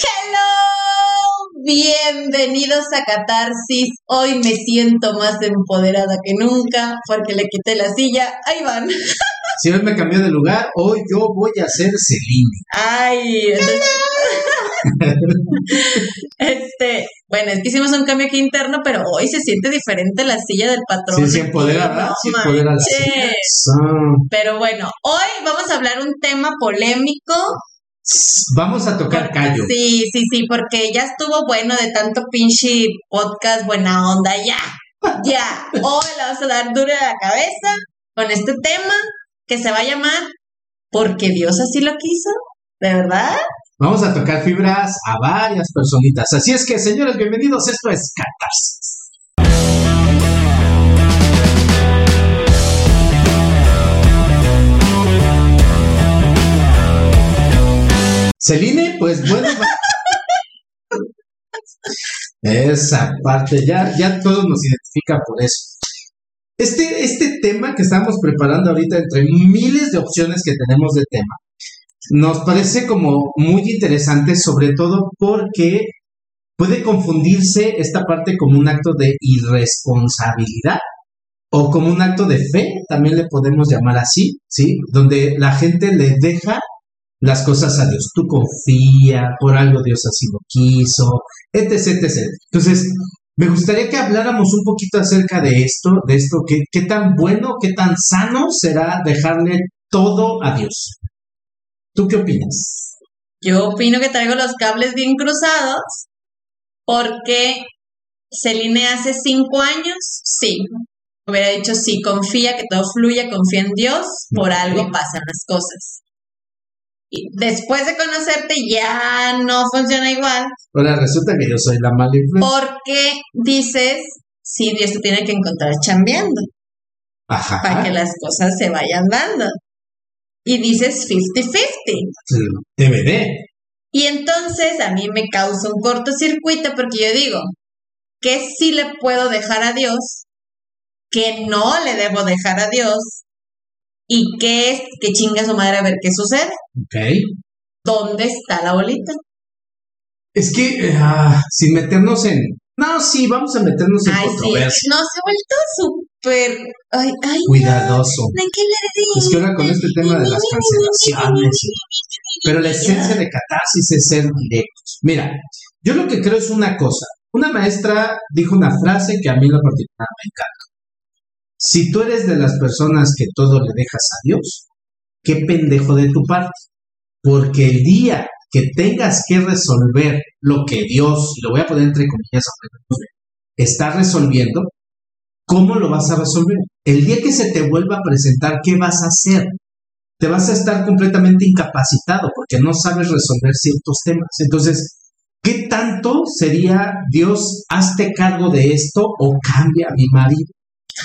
Hello, bienvenidos a Catarsis. Hoy me siento más empoderada que nunca porque le quité la silla. Ahí van. Si hoy me cambió de lugar, hoy yo voy a ser Celine. Ay, este, bueno, es que hicimos un cambio aquí interno, pero hoy se siente diferente la silla del patrón. Sí, se empodera, ¿verdad? Sí, empodera la silla. Pero bueno, hoy vamos a hablar un tema polémico Vamos a tocar callo. Sí, sí, sí, porque ya estuvo bueno de tanto pinche podcast, buena onda, ya. Ya. Hoy le vamos a dar duro a la cabeza con este tema que se va a llamar Porque Dios así lo quiso. ¿De verdad? Vamos a tocar fibras a varias personitas. Así es que, señores, bienvenidos. Esto es Catarsis. Celine, pues bueno. Esa parte, ya, ya todos nos identifica por eso. Este, este tema que estamos preparando ahorita, entre miles de opciones que tenemos de tema, nos parece como muy interesante, sobre todo porque puede confundirse esta parte como un acto de irresponsabilidad o como un acto de fe, también le podemos llamar así, ¿sí? Donde la gente le deja las cosas a Dios. Tú confía, por algo Dios así lo quiso, etc, etc. Entonces, me gustaría que habláramos un poquito acerca de esto, de esto, qué, qué tan bueno, qué tan sano será dejarle todo a Dios. ¿Tú qué opinas? Yo opino que traigo los cables bien cruzados porque Celine hace cinco años, sí, hubiera dicho sí, confía, que todo fluya, confía en Dios, por algo pasan las cosas después de conocerte ya no funciona igual. Ahora resulta que yo soy la mala influencia. Porque dices, sí, Dios te tiene que encontrar chambeando. Ajá. Para que las cosas se vayan dando. Y dices 50-50. DVD. Y entonces a mí me causa un cortocircuito porque yo digo, que sí le puedo dejar a Dios, que no le debo dejar a Dios, ¿Y qué es? Que chinga su madre a ver qué sucede. Ok. ¿Dónde está la bolita? Es que, uh, sin meternos en. No, sí, vamos a meternos en ay, controversia. Sí. No, se ha vuelto súper. Ay, ay, Cuidadoso. es que ahora con este tema de las cancelaciones. Pero la esencia de catarsis es ser directos. Mira, yo lo que creo es una cosa. Una maestra dijo una frase que a mí en lo particular me encanta. Si tú eres de las personas que todo le dejas a Dios, qué pendejo de tu parte. Porque el día que tengas que resolver lo que Dios, y lo voy a poner entre comillas, está resolviendo, ¿cómo lo vas a resolver? El día que se te vuelva a presentar, ¿qué vas a hacer? Te vas a estar completamente incapacitado porque no sabes resolver ciertos temas. Entonces, ¿qué tanto sería Dios, hazte cargo de esto o cambia a mi marido?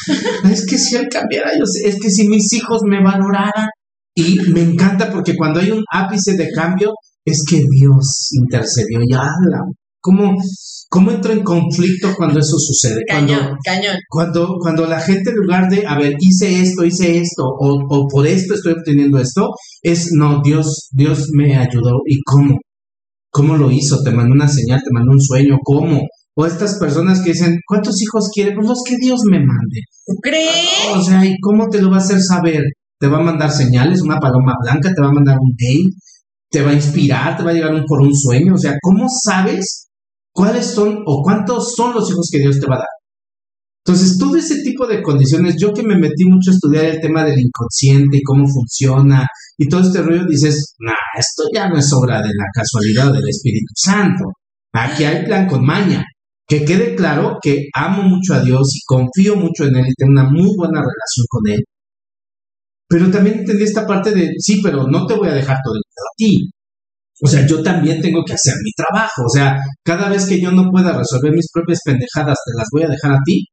es que si él cambiara, yo es que si mis hijos me valoraran. Y me encanta porque cuando hay un ápice de cambio, es que Dios intercedió y habla. ¿Cómo, ¿Cómo entro en conflicto cuando eso sucede? Cañón, cuando, cañón. Cuando, cuando la gente en lugar de, a ver, hice esto, hice esto, o, o por esto estoy obteniendo esto, es, no, Dios, Dios me ayudó. ¿Y cómo? ¿Cómo lo hizo? ¿Te mandó una señal? ¿Te mandó un sueño? ¿Cómo? O estas personas que dicen, ¿cuántos hijos quiere? Pues los que Dios me mande. ¿Crees? O sea, ¿y cómo te lo va a hacer saber? ¿Te va a mandar señales? ¿Una paloma blanca? ¿Te va a mandar un mail? ¿Te va a inspirar? ¿Te va a llegar un, por un sueño? O sea, ¿cómo sabes cuáles son o cuántos son los hijos que Dios te va a dar? Entonces, todo ese tipo de condiciones, yo que me metí mucho a estudiar el tema del inconsciente y cómo funciona y todo este rollo, dices, nah, esto ya no es obra de la casualidad del Espíritu Santo. Aquí hay plan con maña que quede claro que amo mucho a Dios y confío mucho en Él y tengo una muy buena relación con Él. Pero también entendí esta parte de, sí, pero no te voy a dejar todo el a ti. O sea, yo también tengo que hacer mi trabajo. O sea, cada vez que yo no pueda resolver mis propias pendejadas, te las voy a dejar a ti.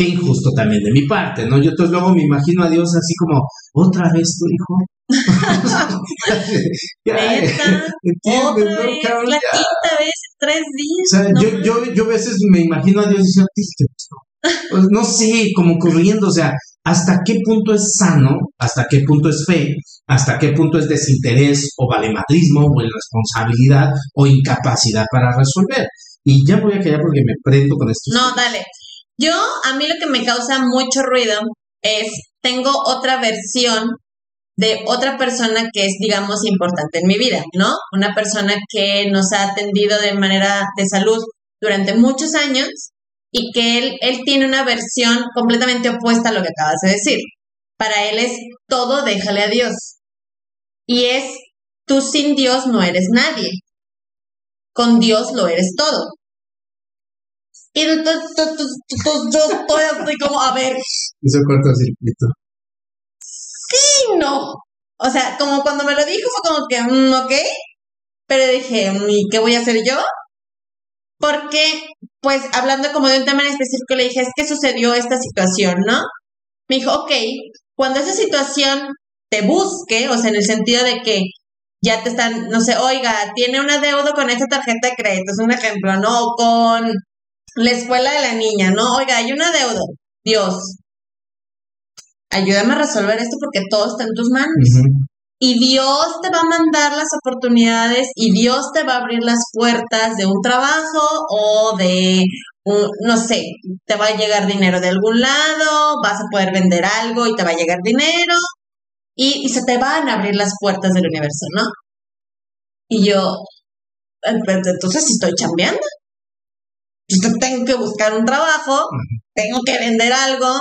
Qué injusto también de mi parte, ¿no? Yo entonces luego me imagino a Dios así como, otra vez tu hijo, ya, Otra vez, la quinta vez en tres días. O sea, yo, yo, yo a veces me imagino a Dios diciendo, pues, no sé, como corriendo, o sea, hasta qué punto es sano, hasta qué punto es fe, hasta qué punto es desinterés o valemadrismo o irresponsabilidad o incapacidad para resolver. Y ya voy a callar porque me prendo con esto. No, dale. Yo, a mí lo que me causa mucho ruido es, tengo otra versión de otra persona que es, digamos, importante en mi vida, ¿no? Una persona que nos ha atendido de manera de salud durante muchos años y que él, él tiene una versión completamente opuesta a lo que acabas de decir. Para él es todo déjale a Dios. Y es, tú sin Dios no eres nadie. Con Dios lo eres todo. Y yo estoy así como, a ver. Hizo cortocircuito sí, no. O sea, como cuando me lo dijo fue como que, mm, ok, pero dije, mm, ¿y qué voy a hacer yo? Porque, pues, hablando como de un tema en específico, le dije, es que sucedió esta situación, ¿no? Me dijo, ok, cuando esa situación te busque, o sea, en el sentido de que ya te están, no sé, oiga, tiene una deuda con esta tarjeta de crédito, es un ejemplo, ¿no? O con la escuela de la niña, ¿no? Oiga, hay una deuda. Dios, ayúdame a resolver esto porque todo está en tus manos. Y Dios te va a mandar las oportunidades y Dios te va a abrir las puertas de un trabajo o de, un, no sé, te va a llegar dinero de algún lado, vas a poder vender algo y te va a llegar dinero y, se te van a abrir las puertas del universo, ¿no? Y yo, entonces si estoy chambeando. Tengo que buscar un trabajo, tengo que vender algo,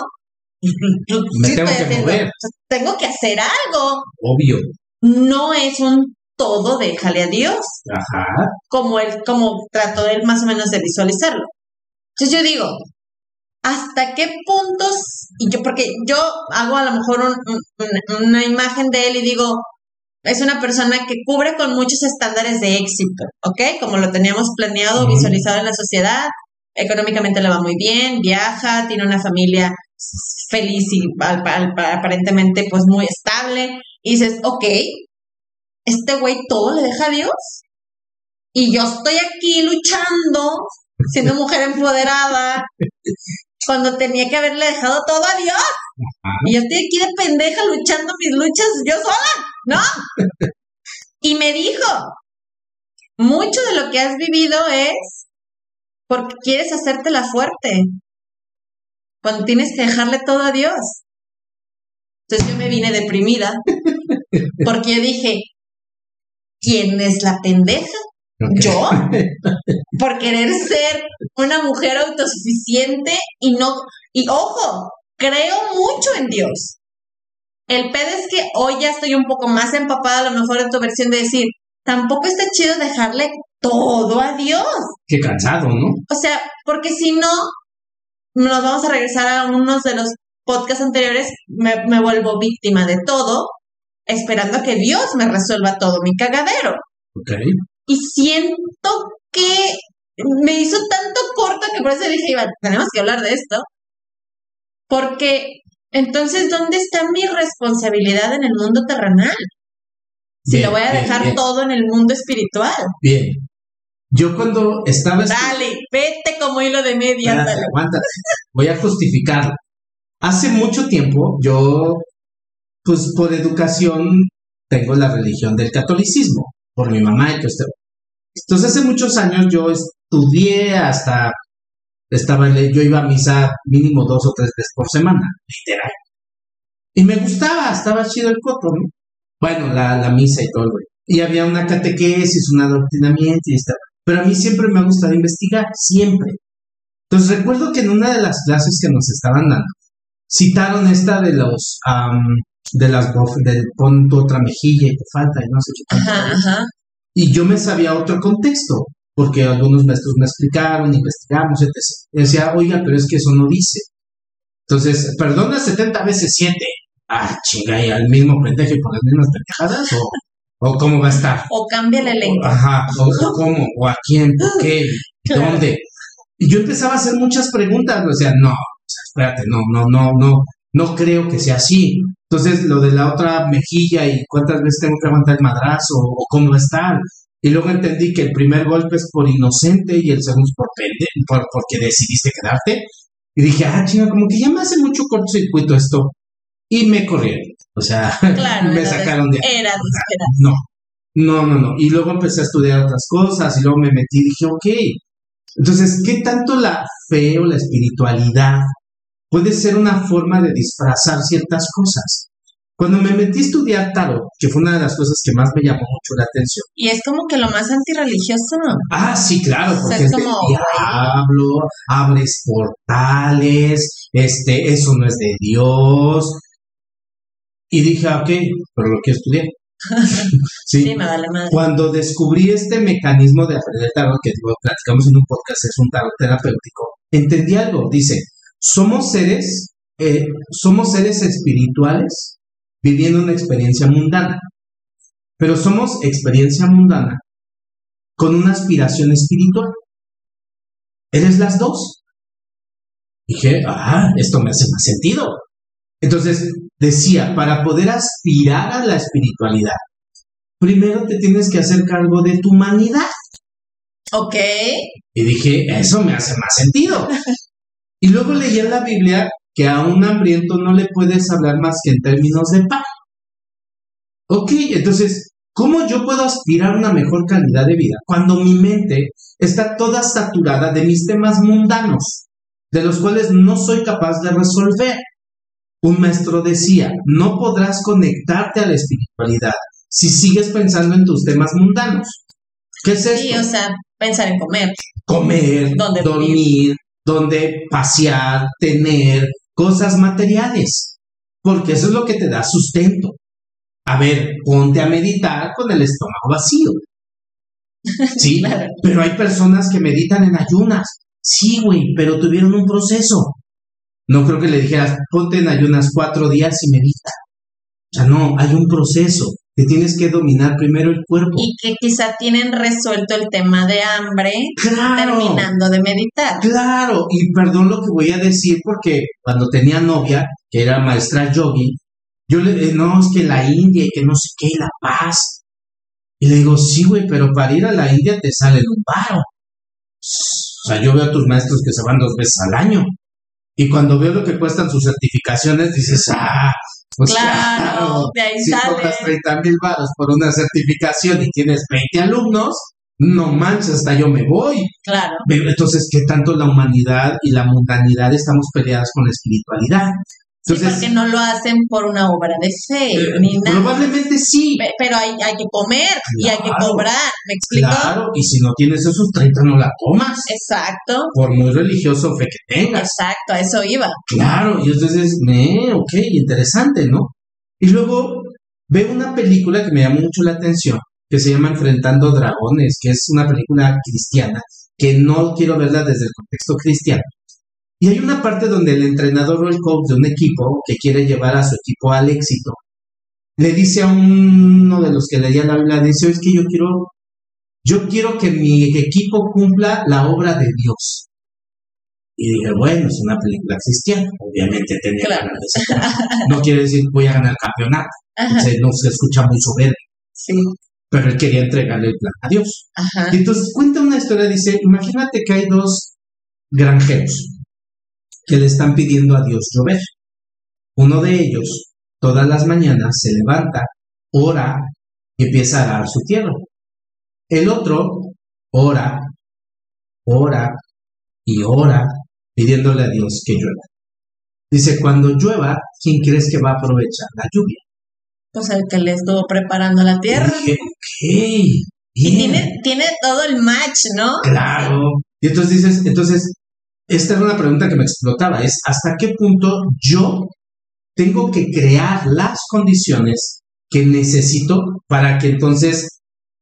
me tengo que mover. Tengo que hacer algo. Obvio. No es un todo déjale a Dios. Ajá. Como él, como trató él más o menos de visualizarlo. Entonces yo digo, ¿hasta qué puntos? Y yo, porque yo hago a lo mejor una imagen de él y digo, es una persona que cubre con muchos estándares de éxito, ¿ok? Como lo teníamos planeado, visualizado en la sociedad, económicamente le va muy bien, viaja, tiene una familia feliz y aparentemente pues muy estable. Y dices, ok, este güey todo le deja a Dios. Y yo estoy aquí luchando, siendo mujer empoderada, cuando tenía que haberle dejado todo a Dios. Y yo estoy aquí de pendeja luchando mis luchas yo sola, ¿no? Y me dijo, mucho de lo que has vivido es porque quieres hacértela fuerte cuando tienes que dejarle todo a Dios. Entonces yo me vine deprimida porque yo dije, ¿quién es la pendeja? ¿Yo? Por querer ser una mujer autosuficiente y no, y ojo, creo mucho en Dios. El pedo es que hoy ya estoy un poco más empapada a lo mejor en tu versión de decir, tampoco está chido dejarle todo a Dios. Qué cansado, ¿no? O sea, porque si no, nos vamos a regresar a unos de los podcasts anteriores, me, vuelvo víctima de todo, esperando a que Dios me resuelva todo mi cagadero. Y siento que me hizo tanto corto que por eso dije, Iván, tenemos que hablar de esto. Porque entonces, ¿dónde está mi responsabilidad en el mundo terrenal? Si lo voy a dejar todo en el mundo espiritual. Bien, yo cuando estaba... Dale, vete como hilo de media. Dale. Voy a justificarlo. Hace mucho tiempo yo, pues por educación, tengo la religión del catolicismo, por mi mamá y todo esto. Entonces hace muchos años yo estudié hasta, estaba, yo iba a misa mínimo dos o tres veces por semana, literal. Y me gustaba, estaba chido el coto, ¿no? Bueno, la, la misa y todo, güey. Y había una catequesis, un adoctrinamiento y estaba pero a mí siempre me ha gustado investigar, siempre. Entonces recuerdo que en una de las clases que nos estaban dando, citaron esta de los, de las, del pon otra mejilla y te falta y no sé qué. Ajá, ajá. Y yo me sabía otro contexto, porque algunos maestros me explicaron, investigamos, etc. Y decía, oiga, pero es que eso no dice. Entonces, perdona 70 veces 7. Ah, chinga, y al mismo pendejo y con las mismas pendejadas, o ¿O cómo va a estar? O cambia el elenco. Ajá, o, cómo, o a quién, por qué, dónde. Y yo empezaba a hacer muchas preguntas, o sea, no, espérate, no, no, no, no, no creo que sea así. Entonces, lo de la otra mejilla y cuántas veces tengo que aguantar el madrazo, o cómo va a estar. Y luego entendí que el primer golpe es por inocente y el segundo es por, pende, por porque decidiste quedarte. Y dije, ah, chinga, como que ya me hace mucho cortocircuito esto. Y me corrieron. O sea, me sacaron de... Era No, no, no, no. Y luego empecé a estudiar otras cosas y luego me metí y dije, ok. Entonces, ¿qué tanto la fe o la espiritualidad puede ser una forma de disfrazar ciertas cosas? Cuando me metí a estudiar tarot, que fue una de las cosas que más me llamó mucho la atención. Y es como que lo más antirreligioso. Ah, sí, claro, porque es, como, diablo, abres portales, este, eso no es de Dios. Y dije, ah, ok, pero lo que estudié. sí, sí, me vale más. Cuando descubrí este mecanismo de aprender tarot, que platicamos en un podcast, es un tarot terapéutico, entendí algo. Dice, somos seres, eh, somos seres espirituales viviendo una experiencia mundana. Pero somos experiencia mundana con una aspiración espiritual. ¿Eres las dos? Dije, ah, esto me hace más sentido. Entonces, decía, para poder aspirar a la espiritualidad, primero te tienes que hacer cargo de tu humanidad. Ok. Y dije, eso me hace más sentido. y luego leí en la Biblia que a un hambriento no le puedes hablar más que en términos de pan. Ok, entonces, ¿cómo yo puedo aspirar a una mejor calidad de vida cuando mi mente está toda saturada de mis temas mundanos, de los cuales no soy capaz de resolver? Un maestro decía, no podrás conectarte a la espiritualidad si sigues pensando en tus temas mundanos. ¿Qué es esto? Sí, o sea, pensar en comer. Comer, dormir, donde pasear, tener, cosas materiales, porque eso es lo que te da sustento. A ver, ponte a meditar con el estómago vacío. Sí, pero hay personas que meditan en ayunas. Sí, güey, pero tuvieron un proceso. No creo que le dijeras, ponte en ayunas cuatro días y medita. O sea, no, hay un proceso que tienes que dominar primero el cuerpo. Y que quizá tienen resuelto el tema de hambre terminando de meditar. Claro, y perdón lo que voy a decir porque cuando tenía novia, que era maestra yogi, yo le no, es que la India y que no sé qué, y la paz. Y le digo, sí, güey, pero para ir a la India te sale un paro. O sea, yo veo a tus maestros que se van dos veces al año. Y cuando veo lo que cuestan sus certificaciones, dices, ah, pues claro, de ahí si cobras 30 mil baros por una certificación y tienes 20 alumnos, no manches, hasta yo me voy. Claro. Entonces, ¿qué tanto la humanidad y la mundanidad estamos peleadas con la espiritualidad? Entonces, porque no lo hacen por una obra de fe, eh, ni nada. Probablemente sí. Pero hay, hay que comer y hay que cobrar, ¿me explico? Claro, y si no tienes esos 30 no la tomas. Exacto. Por muy religioso fe que tengas. Exacto, a eso iba. Claro, y entonces, me, ok, interesante, ¿no? Y luego veo una película que me llamó mucho la atención, que se llama Enfrentando Dragones, que es una película cristiana, que no quiero verla desde el contexto cristiano y hay una parte donde el entrenador o el coach de un equipo que quiere llevar a su equipo al éxito, le dice a uno de los que leía la Biblia, dice, es que yo quiero, yo quiero que mi equipo cumpla la obra de Dios. Y dije, bueno, es una película cristiana, obviamente tenía claro. No quiere decir voy a ganar el campeonato, no se escucha muy soberbio. Sí. Pero él quería entregarle el plan a Dios. Y entonces cuenta una historia, dice, imagínate que hay dos granjeros que le están pidiendo a Dios llover. Uno de ellos, todas las mañanas, se levanta, ora y empieza a dar su tierra. El otro ora, ora y ora pidiéndole a Dios que llueva. Dice, cuando llueva, ¿quién crees que va a aprovechar la lluvia? Pues el que le estuvo preparando la tierra. Y tiene, tiene todo el match, ¿no? Claro. Y entonces dices, entonces, esta era una pregunta que me explotaba, es hasta qué punto yo tengo que crear las condiciones que necesito para que entonces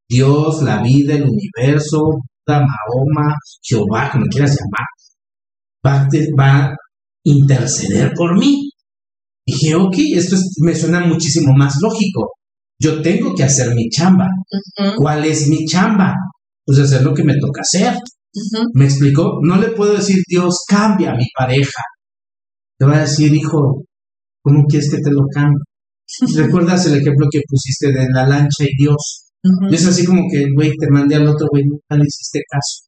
Dios, la vida, el universo, Mahoma, Jehová, como quieras llamar, va, a interceder por mí. Y dije, ok, esto me suena muchísimo más lógico. Yo tengo que hacer mi chamba. ¿Cuál es mi chamba? Pues hacer lo que me toca hacer. ¿Me explicó? No le puedo decir, Dios, cambia a mi pareja. Te va a decir, hijo, ¿cómo quieres que te lo cambie? ¿Recuerdas el ejemplo que pusiste de la lancha y Dios? Es así como que, güey, te mandé al otro, güey, nunca le hiciste caso.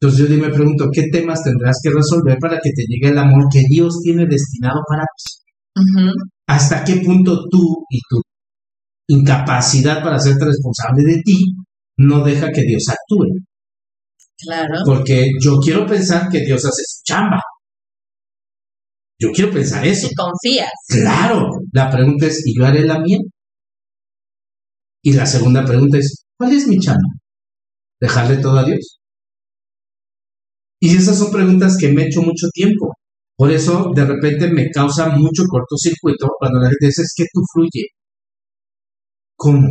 Entonces yo me pregunto, ¿qué temas tendrás que resolver para que te llegue el amor que Dios tiene destinado para ti? ¿Hasta qué punto tú y tu incapacidad para hacerte responsable de ti no deja que Dios actúe? Claro. Porque yo quiero pensar que Dios hace su chamba. Yo quiero pensar eso. Y confías. Claro. La pregunta es, ¿y yo haré la mía? Y la segunda pregunta es, ¿cuál es mi chamba? ¿Dejarle todo a Dios? Y esas son preguntas que me he hecho mucho tiempo. Por eso, de repente, me causa mucho cortocircuito cuando la gente dice, es que tú fluye. ¿Cómo?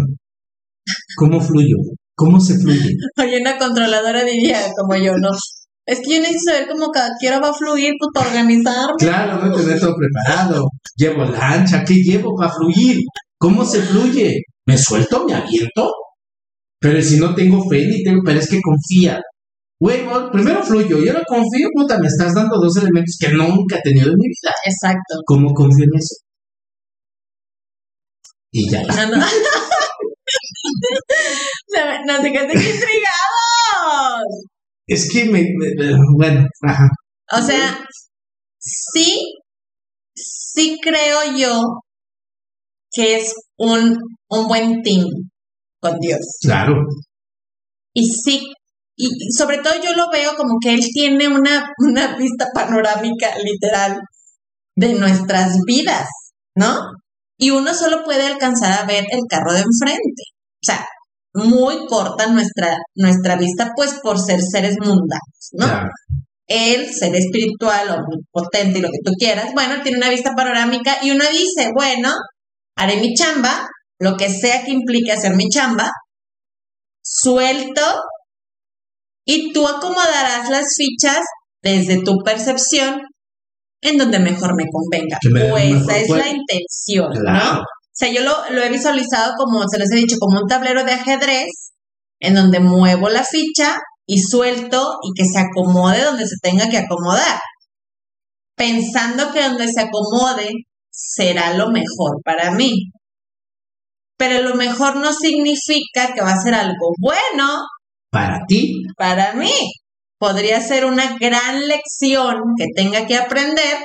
¿Cómo fluyo? ¿Cómo se fluye? Oye, una controladora diría como yo, ¿no? Es que yo necesito saber cómo cada quiera va a fluir pues, para organizarme. Claro, no tener todo preparado. Llevo lancha, ¿qué llevo para fluir? ¿Cómo se fluye? ¿Me suelto? ¿Me abierto? Pero si no tengo fe ni tengo, pero es que confía. Güey, primero fluyo y ahora confío, puta, me estás dando dos elementos que nunca he tenido en mi vida. Exacto. ¿Cómo confío en eso? Y ya. No, no. Nos dejaste intrigados. Es que me, bueno, ajá. O sea, sí, sí creo yo que es un, un buen team con Dios. Claro. Y sí, y sobre todo yo lo veo como que Él tiene una, una vista panorámica literal de nuestras vidas, ¿no? Y uno solo puede alcanzar a ver el carro de enfrente. O sea, muy corta nuestra, nuestra vista, pues por ser seres mundanos, ¿no? Él, ser espiritual, omnipotente y lo que tú quieras, bueno, tiene una vista panorámica y uno dice, bueno, haré mi chamba, lo que sea que implique hacer mi chamba, suelto y tú acomodarás las fichas desde tu percepción en donde mejor me convenga. o esa es la intención, ¿no? O sea, yo lo, lo, he visualizado como, se les he dicho, como un tablero de ajedrez en donde muevo la ficha y suelto y que se acomode donde se tenga que acomodar, pensando que donde se acomode será lo mejor para mí. Pero lo mejor no significa que va a ser algo bueno. Para ti. Para mí. Podría ser una gran lección que tenga que aprender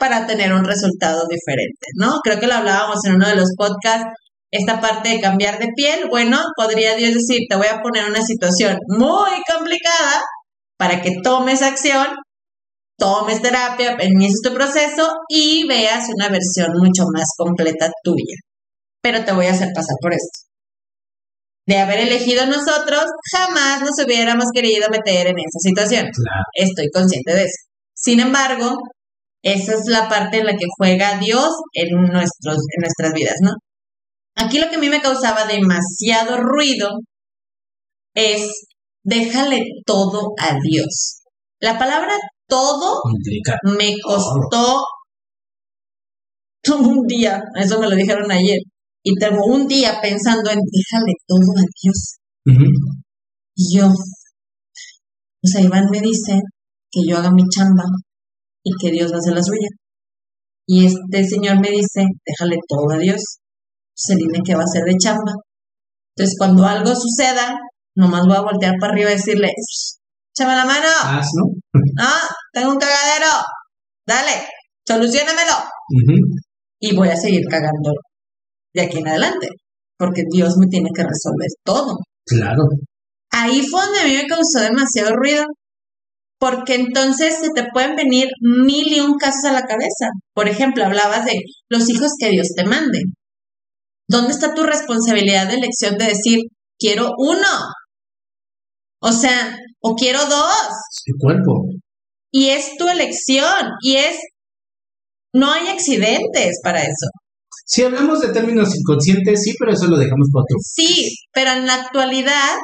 para tener un resultado diferente, ¿no? Creo que lo hablábamos en uno de los podcasts, esta parte de cambiar de piel, bueno, podría Dios decir, te voy a poner una situación muy complicada para que tomes acción, tomes terapia, inicies tu proceso y veas una versión mucho más completa tuya. Pero te voy a hacer pasar por esto. De haber elegido nosotros, jamás nos hubiéramos querido meter en esa situación. Estoy consciente de eso. Sin embargo, esa es la parte en la que juega Dios en, nuestros, en nuestras vidas, ¿no? Aquí lo que a mí me causaba demasiado ruido es déjale todo a Dios. La palabra todo me costó todo un día, eso me lo dijeron ayer, y tengo un día pensando en déjale todo a Dios. Y yo, o sea, Iván me dice que yo haga mi chamba, y que Dios hacer la suya. Y este señor me dice, déjale todo a Dios. Se dime que va a hacer de chamba. Entonces, cuando algo suceda, nomás voy a voltear para arriba y decirle, échame la mano. Ah, Ah, tengo un cagadero. Dale, solucionamelo. Y voy a seguir cagando de aquí en adelante, porque Dios me tiene que resolver todo. Claro. Ahí fue donde a mí me causó demasiado ruido, porque entonces se te pueden venir mil y un casos a la cabeza. Por ejemplo, hablabas de los hijos que Dios te mande. ¿Dónde está tu responsabilidad de elección de decir, quiero uno? O sea, o quiero dos. Tu cuerpo. Y es tu elección. Y es, no hay accidentes para eso. Si hablamos de términos inconscientes, sí, pero eso lo dejamos para otro. Sí, pero en la actualidad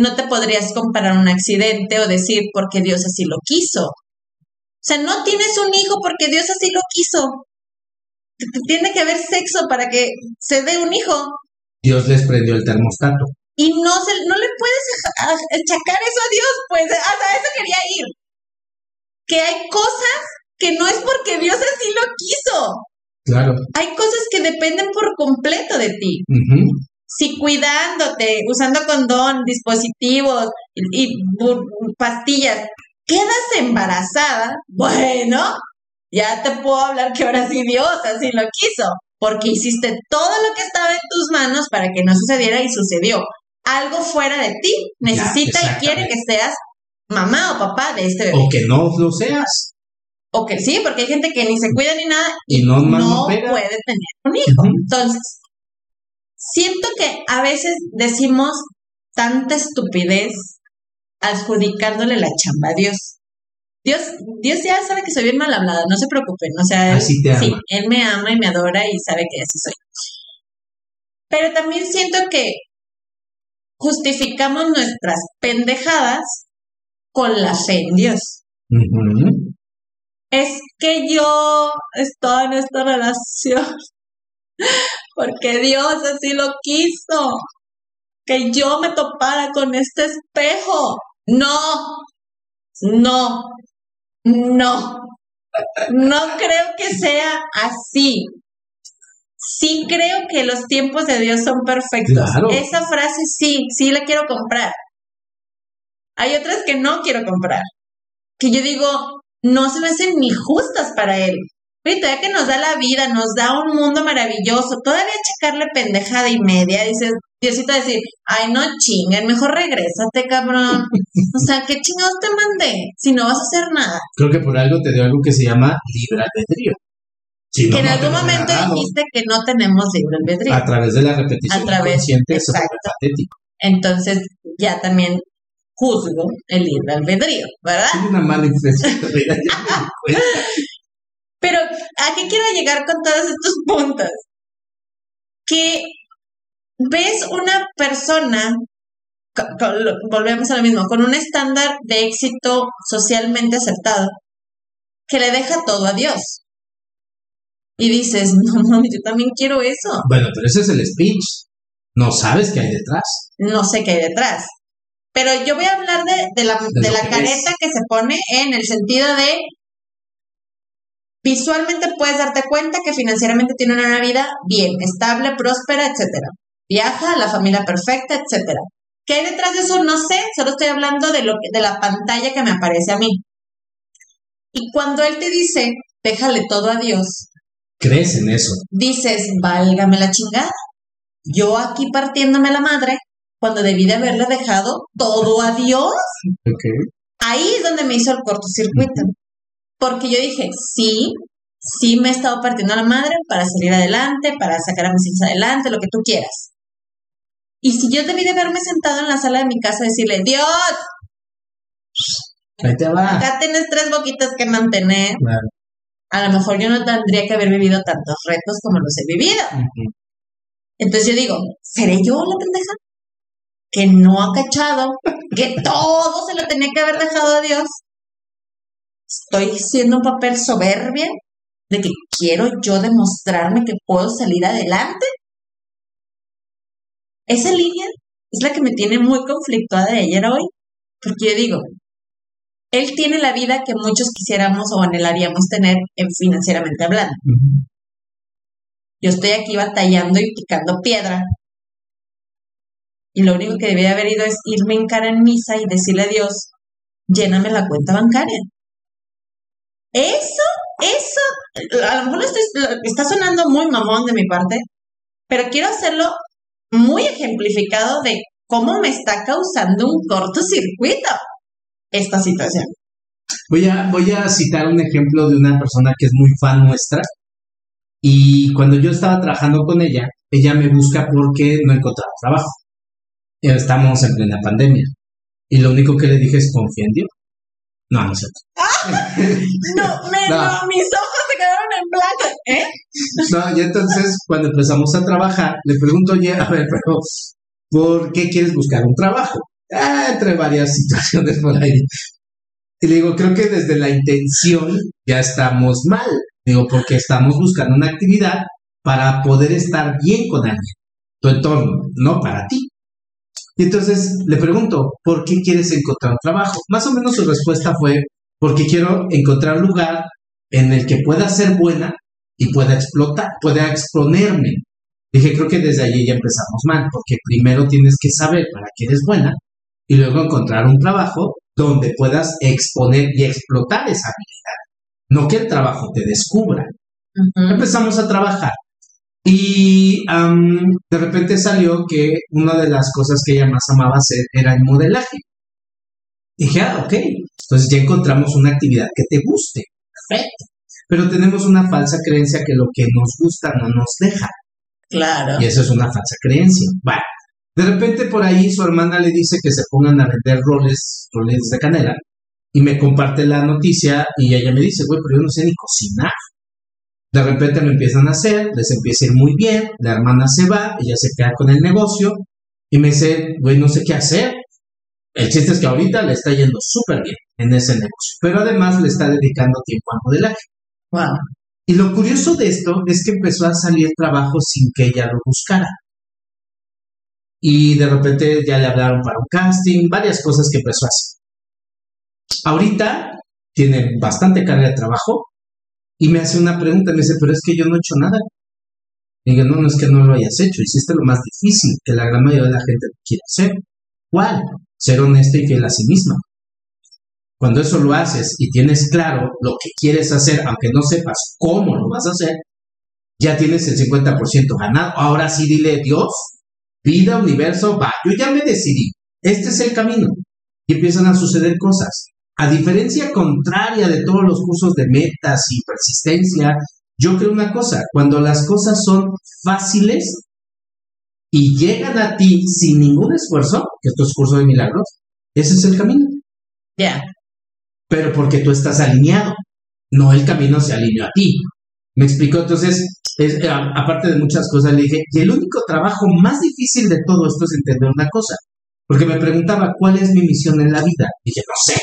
no te podrías comparar un accidente o decir porque Dios así lo quiso. O sea, no tienes un hijo porque Dios así lo quiso. Tiene que haber sexo para que se dé un hijo. Dios les prendió el termostato. Y no, se, no le puedes achacar eso a Dios, pues hasta eso quería ir. Que hay cosas que no es porque Dios así lo quiso. Claro. Hay cosas que dependen por completo de ti. Si cuidándote, usando condón, dispositivos y, pastillas, quedas embarazada, bueno, ya te puedo hablar que ahora sí Dios así lo quiso, porque hiciste todo lo que estaba en tus manos para que no sucediera y sucedió. Algo fuera de ti necesita y quiere que seas mamá o papá de este bebé. O que no lo seas. O que sí, porque hay gente que ni se cuida ni nada y, no, puede tener un hijo. Entonces, siento que a veces decimos tanta estupidez adjudicándole la chamba a Dios. Dios, Dios ya sabe que soy bien mal hablada, no se preocupen. O sea, él, sí, él me ama y me adora y sabe que así soy. Pero también siento que justificamos nuestras pendejadas con la fe en Dios. Es que yo estoy en esta relación porque Dios así lo quiso, que yo me topara con este espejo. No, no, no, no creo que sea así. Sí creo que los tiempos de Dios son perfectos. Esa frase sí, sí la quiero comprar. Hay otras que no quiero comprar. Que yo digo, no se me hacen ni justas para Él. Oye, todavía que nos da la vida, nos da un mundo maravilloso, todavía checarle pendejada y media, dices, Diosito decir, ay, no chinguen, mejor regrésate, cabrón. o sea, ¿qué chingados te mandé si no vas a hacer nada? Creo que por algo te dio algo que se llama libre albedrío. que en algún momento dijiste que no tenemos libre albedrío. A través de la repetición a través, consciente exacto. patético. Entonces, ya también juzgo el libre albedrío, ¿verdad? Es una mala impresión. Pero, ¿a qué quiero llegar con todos estos puntos? Que ves una persona, volvemos a lo mismo, con un estándar de éxito socialmente aceptado, que le deja todo a Dios. Y dices, no mami, yo también quiero eso. Bueno, pero ese es el speech. No sabes qué hay detrás. No sé qué hay detrás. Pero yo voy a hablar de, la, de la careta que se pone en el sentido de Visualmente puedes darte cuenta que financieramente tiene una vida bien, estable, próspera, etcétera. Viaja, la familia perfecta, etcétera. ¿Qué hay detrás de eso? No sé, solo estoy hablando de, lo de la pantalla que me aparece a mí. Y cuando él te dice, déjale todo a Dios. ¿Crees en eso? Dices, válgame la chingada. Yo aquí partiéndome la madre, cuando debí de haberle dejado todo a Dios. Ahí es donde me hizo el cortocircuito. Porque yo dije, sí, sí me he estado partiendo la madre para salir adelante, para sacar a mis hijos adelante, lo que tú quieras. Y si yo debí de haberme sentado en la sala de mi casa y decirle, Dios, acá tienes tres boquitas que mantener. A lo mejor yo no tendría que haber vivido tantos retos como los he vivido. Entonces yo digo, ¿seré yo la pendeja? Que no ha cachado, que todo se lo tenía que haber dejado a Dios estoy siendo un papel soberbia de que quiero yo demostrarme que puedo salir adelante. Esa línea es la que me tiene muy conflictuada de ayer a hoy, porque yo digo, él tiene la vida que muchos quisiéramos o anhelaríamos tener en financieramente hablando. Yo estoy aquí batallando y picando piedra. Y lo único que debía haber ido es irme en cara en misa y decirle a Dios, lléname la cuenta bancaria. Eso, eso, a lo mejor está sonando muy mamón de mi parte, pero quiero hacerlo muy ejemplificado de cómo me está causando un cortocircuito esta situación. Voy a, voy a citar un ejemplo de una persona que es muy fan nuestra. Y cuando yo estaba trabajando con ella, ella me busca porque no encontraba trabajo. Estamos en plena pandemia. Y lo único que le dije es confía en Dios. No, no es cierto. No, me, mis ojos se quedaron en blanco, ¿eh? No, y entonces cuando empezamos a trabajar, le pregunto, oye, a ver, pero ¿por qué quieres buscar un trabajo? Ah, entre varias situaciones por ahí. Y le digo, creo que desde la intención ya estamos mal. Digo, porque estamos buscando una actividad para poder estar bien con alguien, tu entorno, no para ti. Y entonces le pregunto, ¿por qué quieres encontrar un trabajo? Más o menos su respuesta fue, porque quiero encontrar un lugar en el que pueda ser buena y pueda explotar, pueda exponerme. Dije, creo que desde allí ya empezamos mal, porque primero tienes que saber para qué eres buena y luego encontrar un trabajo donde puedas exponer y explotar esa habilidad. No que el trabajo te descubra. Empezamos a trabajar y de repente salió que una de las cosas que ella más amaba hacer era el modelaje. Dije, ah, ok, entonces ya encontramos una actividad que te guste. Perfecto. Pero tenemos una falsa creencia que lo que nos gusta no nos deja. Claro. Y eso es una falsa creencia. Bueno, de repente por ahí su hermana le dice que se pongan a vender roles, roles de canela. Y me comparte la noticia y ella me dice, güey, pero yo no sé ni cocinar. De repente lo empiezan a hacer, les empieza a ir muy bien, la hermana se va, ella se queda con el negocio y me dice, güey, no sé qué hacer. El chiste es que ahorita le está yendo súper bien en ese negocio, pero además le está dedicando tiempo al modelaje. Wow. Y lo curioso de esto es que empezó a salir trabajo sin que ella lo buscara. Y de repente ya le hablaron para un casting, varias cosas que empezó a hacer. Ahorita tiene bastante carga de trabajo y me hace una pregunta, me dice, pero es que yo no he hecho nada. Y digo, no, no es que no lo hayas hecho, hiciste lo más difícil que la gran mayoría de la gente quiere hacer. ¿Cuál? Ser honesta y fiel a sí misma. Cuando eso lo haces y tienes claro lo que quieres hacer, aunque no sepas cómo lo vas a hacer, ya tienes el 50% ganado. Ahora sí dile, Dios, vida, universo, va, yo ya me decidí, este es el camino. Y empiezan a suceder cosas. A diferencia contraria de todos los cursos de metas y persistencia, yo creo una cosa, cuando las cosas son fáciles y llegan a ti sin ningún esfuerzo, que esto es curso de milagros, ese es el camino. Ya pero porque tú estás alineado, no el camino se alineó a ti. ¿Me explico? Entonces, eh, aparte de muchas cosas, le dije, y el único trabajo más difícil de todo esto es entender una cosa, porque me preguntaba, ¿cuál es mi misión en la vida? Y dije, no sé.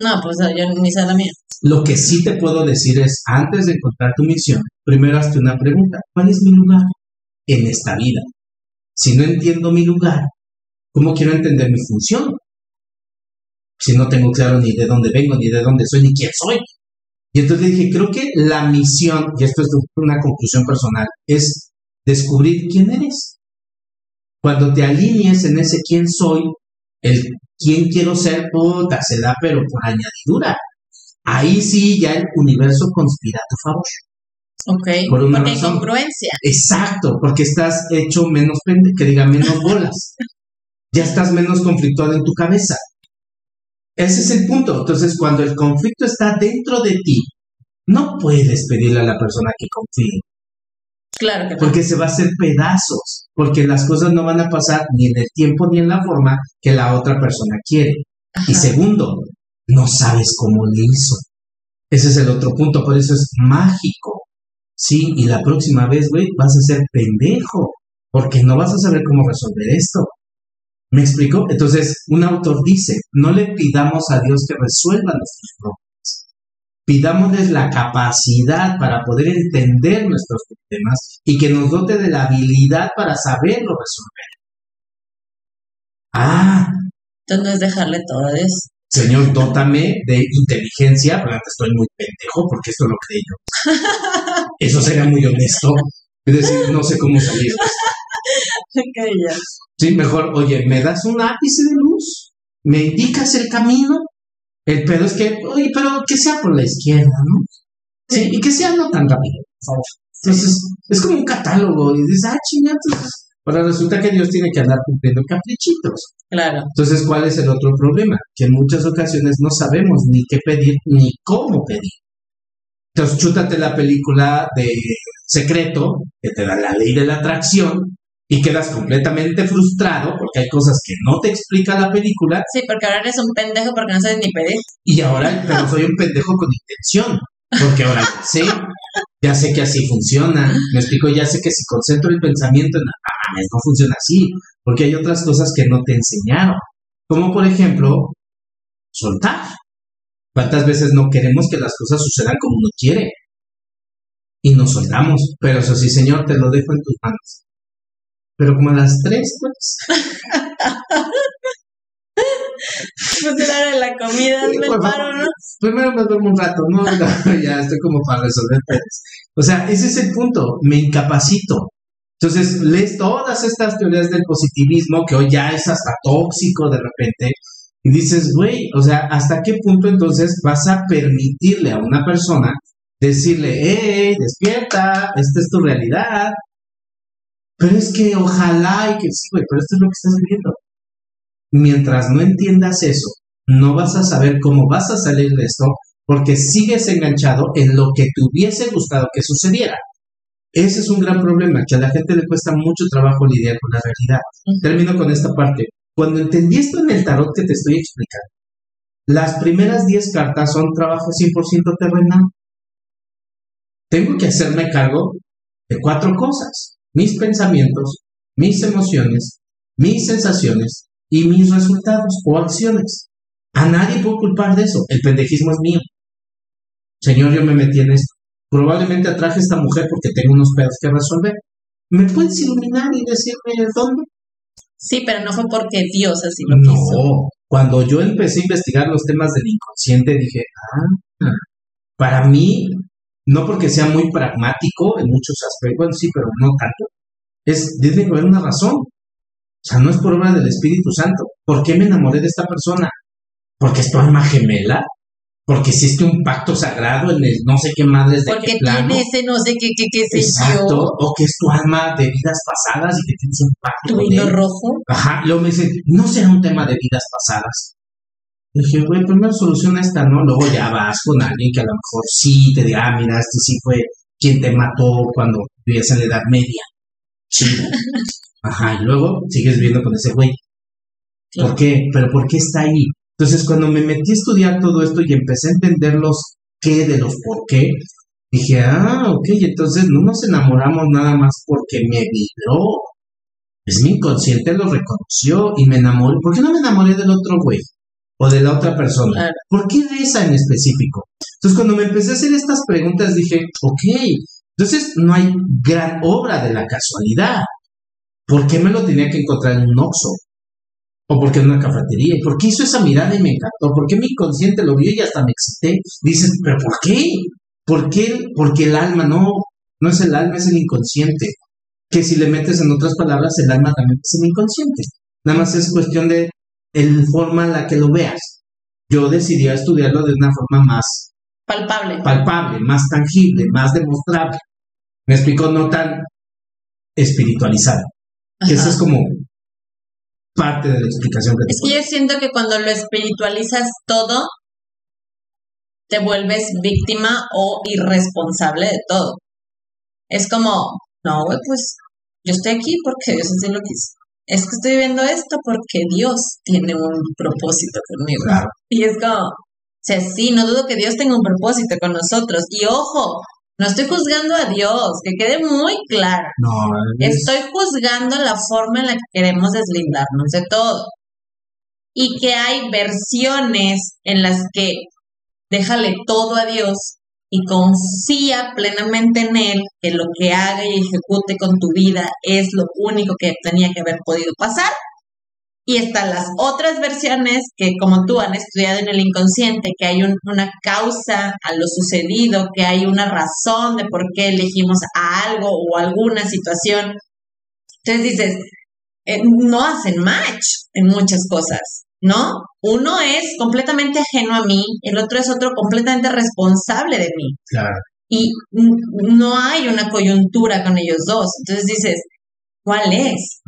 No, pues yo ni sé la mía. Lo que sí te puedo decir es, antes de encontrar tu misión, primero hazte una pregunta, ¿cuál es mi lugar en esta vida? Si no entiendo mi lugar, ¿cómo quiero entender mi función? si no tengo claro ni de dónde vengo, ni de dónde soy, ni quién soy. Y entonces dije, creo que la misión, y esto es una conclusión personal, es descubrir quién eres. Cuando te alinees en ese quién soy, el quién quiero ser, puta, se da, pero por añadidura. Ahí sí ya el universo conspira a tu favor. Ok, por una porque hay congruencia. Exacto, porque estás hecho menos, que diga menos bolas. ya estás menos conflictuado en tu cabeza. Ese es el punto. Entonces, cuando el conflicto está dentro de ti, no puedes pedirle a la persona que confíe. Claro que Porque se va a hacer pedazos, porque las cosas no van a pasar ni en el tiempo ni en la forma que la otra persona quiere. Y segundo, no sabes cómo le hizo. Ese es el otro punto, por eso es mágico. Sí, y la próxima vez, güey, vas a ser pendejo, porque no vas a saber cómo resolver esto. ¿Me explico? Entonces, un autor dice, no le pidamos a Dios que resuelva nuestros problemas. Pidámosles la capacidad para poder entender nuestros problemas y que nos dote de la habilidad para saberlo resolver. Ah. Entonces, dejarle todo eso. Señor, dótame de inteligencia, porque estoy muy pendejo porque esto lo creí yo. Eso sería muy honesto. Es decir, no sé cómo salir. Sí, mejor, oye, ¿me das un ápice de luz? ¿Me indicas el camino? El pedo es que, oye, pero que sea por la izquierda, ¿no? Sí, y que sea no tan rápido, por favor. Entonces, es como un catálogo y dices, ah, chingados. Ahora resulta que Dios tiene que andar cumpliendo caprichitos. Claro. Entonces, ¿cuál es el otro problema? Que en muchas ocasiones no sabemos ni qué pedir ni cómo pedir. Entonces, chútate la película de Secreto, que te da la ley de la atracción, y quedas completamente frustrado porque hay cosas que no te explica la película. Sí, porque ahora eres un pendejo porque no sabes ni pedir. Y ahora, pero soy un pendejo con intención, porque ahora sé, ya sé que así funciona. Me explico, ya sé que si concentro el pensamiento en, no funciona así, porque hay otras cosas que no te enseñaron. Como por ejemplo, soltar. ¿Cuántas veces no queremos que las cosas sucedan como uno quiere? Y nos soltamos, pero eso sí, Señor, te lo dejo en tus manos pero como a las tres, pues. pues la comida, me paro, ¿no? Primero me duermo un rato, ¿no? ya estoy como para resolver pedos. O sea, ese es el punto, me incapacito. Entonces, lees todas estas teorías del positivismo que hoy ya es hasta tóxico de repente y dices, güey, o sea, ¿hasta qué punto entonces vas a permitirle a una persona decirle, hey, despierta, esta es tu realidad? Pero es que ojalá y que sí, güey, pero esto es lo que estás viviendo. Mientras no entiendas eso, no vas a saber cómo vas a salir de esto porque sigues enganchado en lo que te hubiese gustado que sucediera. Ese es un gran problema, que a la gente le cuesta mucho trabajo lidiar con la realidad. Termino con esta parte. Cuando entendí esto en el tarot que te estoy explicando, las primeras 10 cartas son trabajo 100% terrenal. Tengo que hacerme cargo de cuatro cosas. Mis pensamientos, mis emociones, mis sensaciones y mis resultados o acciones. A nadie puedo culpar de eso. El pendejismo es mío. Señor, yo me metí en esto. Probablemente atraje a esta mujer porque tengo unos pedos que resolver. ¿Me puedes iluminar y decirme dónde? Sí, pero no fue porque Dios así lo no, quiso. No, cuando yo empecé a investigar los temas del inconsciente dije, ah, para mí, no porque sea muy pragmático en muchos aspectos, bueno, sí, pero no tanto, es, debe haber una razón. O sea, no es por obra del Espíritu Santo. ¿Por qué me enamoré de esta persona? ¿Porque es tu alma gemela? Porque existe un pacto sagrado en el no sé qué madres de porque tiene ese no sé qué, qué, qué sé Exacto, o que es tu alma de vidas pasadas y que tienes un pacto ¿Tu hilo rojo? Ajá, luego me dice, no será un tema de vidas pasadas. dije, güey, primero soluciona esta, ¿no? Luego ya vas con alguien que a lo mejor sí te diga, ah, mira, este sí fue quien te mató cuando vivías en la Edad Media. Sí. Ajá, y luego sigues viviendo con ese güey. ¿Por qué? ¿Pero por qué está ahí? Entonces, cuando me metí a estudiar todo esto y empecé a entender los qué de los por qué, dije, ah, ok, entonces no nos enamoramos nada más porque me vibró. Es mi inconsciente lo reconoció y me enamoré. ¿Por qué no me enamoré del otro güey? O de la otra persona. ¿Por qué de esa en específico? Entonces, cuando me empecé a hacer estas preguntas, dije, ok, entonces no hay gran obra de la casualidad. ¿Por qué me lo tenía que encontrar en un oxo? O porque en una cafetería, y por qué hizo esa mirada y me encantó, por qué mi inconsciente lo vio y hasta me excité. Dices, pero ¿por qué? ¿Por qué? Porque el alma no, no es el alma, es el inconsciente. Que si le metes en otras palabras, el alma también es el inconsciente. Nada más es cuestión de el forma en la que lo veas. Yo decidí estudiarlo de una forma más palpable, palpable, más tangible, más demostrable. Me explico, no tan espiritualizado. Que eso es como parte de la explicación que Es que yo siento que cuando lo espiritualizas todo, te vuelves víctima o irresponsable de todo. Es como, no, güey, pues yo estoy aquí porque Dios así lo quiso. Es que estoy viendo esto porque Dios tiene un propósito conmigo. Y es como, o sea, sí, no dudo que Dios tenga un propósito con nosotros. Y ojo, no estoy juzgando a Dios, que quede muy claro. No, Estoy juzgando la forma en la que queremos deslindarnos de todo. Y que hay versiones en las que déjale todo a Dios y confía plenamente en Él, que lo que haga y ejecute con tu vida es lo único que tenía que haber podido pasar y están las otras versiones que como tú han estudiado en el inconsciente, que hay una causa a lo sucedido, que hay una razón de por qué elegimos a algo o alguna situación. Entonces dices, eh, no hacen match en muchas cosas, ¿no? Uno es completamente ajeno a mí, el otro es otro completamente responsable de mí. Claro. Y no hay una coyuntura con ellos dos. Entonces dices, ¿cuál es?